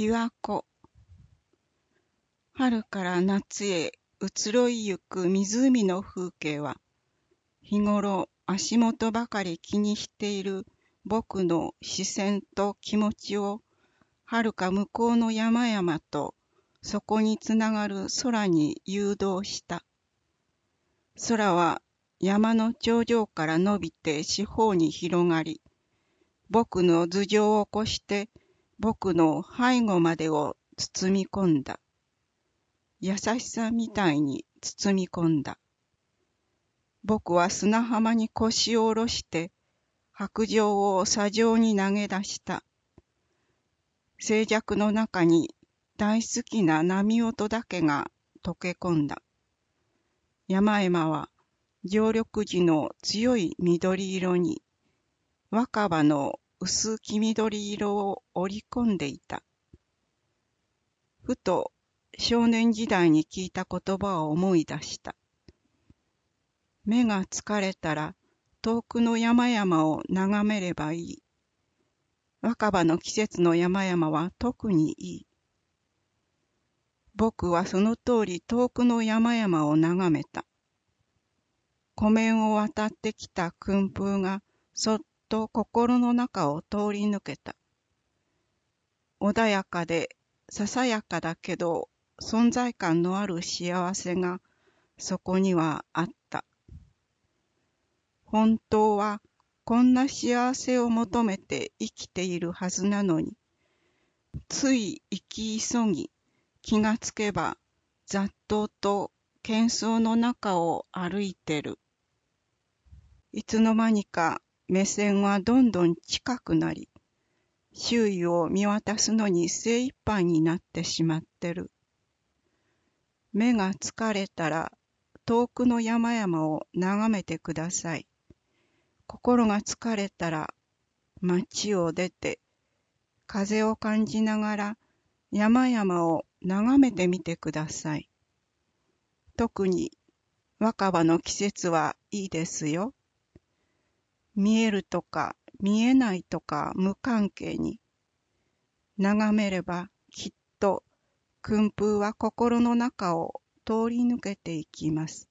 琵琶湖春から夏へ移ろいゆく湖の風景は、日頃足元ばかり気にしている僕の視線と気持ちを、遥か向こうの山々とそこにつながる空に誘導した。空は山の頂上から伸びて四方に広がり、僕の頭上を越して僕の背後までを包み込んだ。優しさみたいに包み込んだ。僕は砂浜に腰を下ろして、白状を砂上に投げ出した。静寂の中に大好きな波音だけが溶け込んだ。山々は常緑樹の強い緑色に、若葉の薄黄緑色を織り込んでいた。ふと少年時代に聞いた言葉を思い出した。目が疲れたら遠くの山々を眺めればいい。若葉の季節の山々は特にいい。僕はその通り遠くの山々を眺めた。湖面を渡ってきた訓風がそっと心の中を通り抜けた。穏やかでささやかだけど存在感のある幸せがそこにはあった。本当はこんな幸せを求めて生きているはずなのに、つい生き急ぎ気がつけば雑踏と喧騒の中を歩いてる。いつの間にか目線はどんどん近くなり、周囲を見渡すのに精一杯になってしまってる。目が疲れたら遠くの山々を眺めてください。心が疲れたら街を出て風を感じながら山々を眺めてみてください。特に若葉の季節はいいですよ。見えるとか見えないとか無関係に、眺めればきっと訓風は心の中を通り抜けていきます。